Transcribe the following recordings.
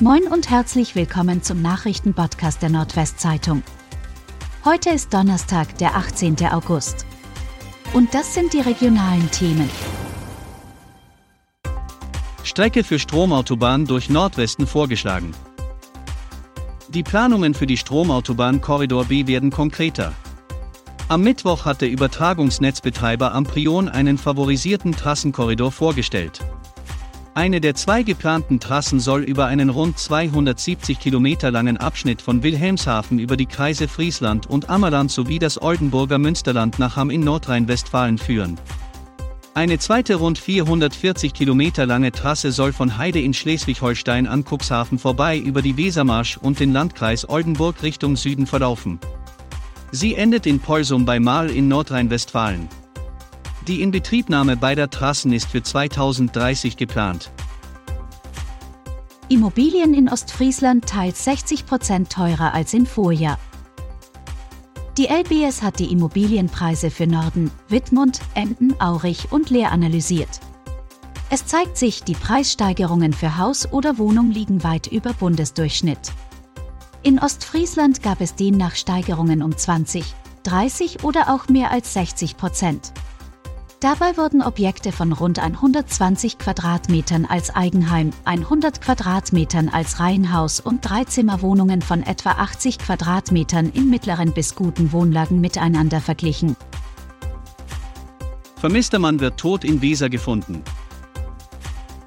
Moin und herzlich willkommen zum Nachrichtenpodcast der Nordwestzeitung. Heute ist Donnerstag, der 18. August. Und das sind die regionalen Themen. Strecke für Stromautobahn durch Nordwesten vorgeschlagen. Die Planungen für die Stromautobahn Korridor B werden konkreter. Am Mittwoch hat der Übertragungsnetzbetreiber Amprion einen favorisierten Trassenkorridor vorgestellt. Eine der zwei geplanten Trassen soll über einen rund 270 Kilometer langen Abschnitt von Wilhelmshaven über die Kreise Friesland und Ammerland sowie das Oldenburger Münsterland nach Hamm in Nordrhein-Westfalen führen. Eine zweite rund 440 Kilometer lange Trasse soll von Heide in Schleswig-Holstein an Cuxhaven vorbei über die Wesermarsch und den Landkreis Oldenburg Richtung Süden verlaufen. Sie endet in Polsum bei Mahl in Nordrhein-Westfalen. Die Inbetriebnahme beider Trassen ist für 2030 geplant. Immobilien in Ostfriesland teils 60 Prozent teurer als im Vorjahr. Die LBS hat die Immobilienpreise für Norden, Wittmund, Emden, Aurich und Leer analysiert. Es zeigt sich, die Preissteigerungen für Haus oder Wohnung liegen weit über Bundesdurchschnitt. In Ostfriesland gab es demnach Steigerungen um 20, 30 oder auch mehr als 60 Prozent. Dabei wurden Objekte von rund 120 Quadratmetern als Eigenheim, 100 Quadratmetern als Reihenhaus und Dreizimmerwohnungen von etwa 80 Quadratmetern in mittleren bis guten Wohnlagen miteinander verglichen. Vermisster Mann wird tot in Weser gefunden.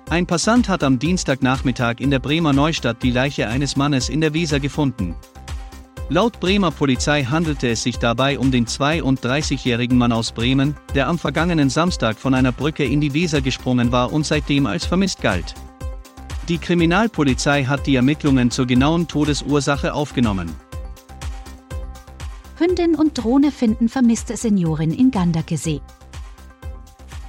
Ein Passant hat am Dienstagnachmittag in der Bremer Neustadt die Leiche eines Mannes in der Weser gefunden. Laut Bremer Polizei handelte es sich dabei um den 32-jährigen Mann aus Bremen, der am vergangenen Samstag von einer Brücke in die Weser gesprungen war und seitdem als vermisst galt. Die Kriminalpolizei hat die Ermittlungen zur genauen Todesursache aufgenommen. Hündin und Drohne finden vermisste Seniorin in Gandakesee.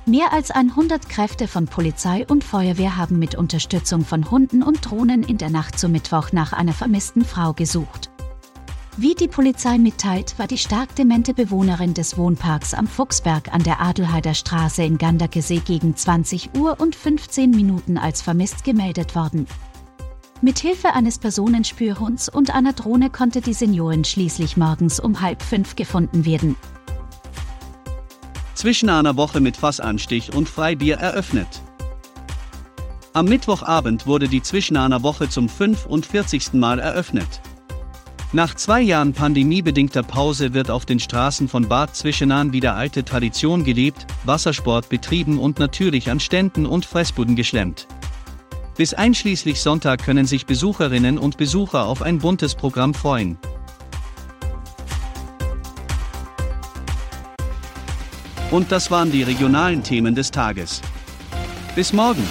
Mehr als 100 Kräfte von Polizei und Feuerwehr haben mit Unterstützung von Hunden und Drohnen in der Nacht zum Mittwoch nach einer vermissten Frau gesucht. Wie die Polizei mitteilt, war die stark demente Bewohnerin des Wohnparks am Fuchsberg an der Adelheider Straße in Ganderkesee gegen 20 Uhr und 15 Minuten als vermisst gemeldet worden. Mithilfe eines Personenspürhunds und einer Drohne konnte die Seniorin schließlich morgens um halb fünf gefunden werden. Zwischen einer Woche mit Fassanstich und Freibier eröffnet. Am Mittwochabend wurde die Zwischen einer Woche zum 45. Mal eröffnet. Nach zwei Jahren pandemiebedingter Pause wird auf den Straßen von Bad Zwischenahn wieder alte Tradition gelebt, Wassersport betrieben und natürlich an Ständen und Fressbuden geschlemmt. Bis einschließlich Sonntag können sich Besucherinnen und Besucher auf ein buntes Programm freuen. Und das waren die regionalen Themen des Tages. Bis morgen!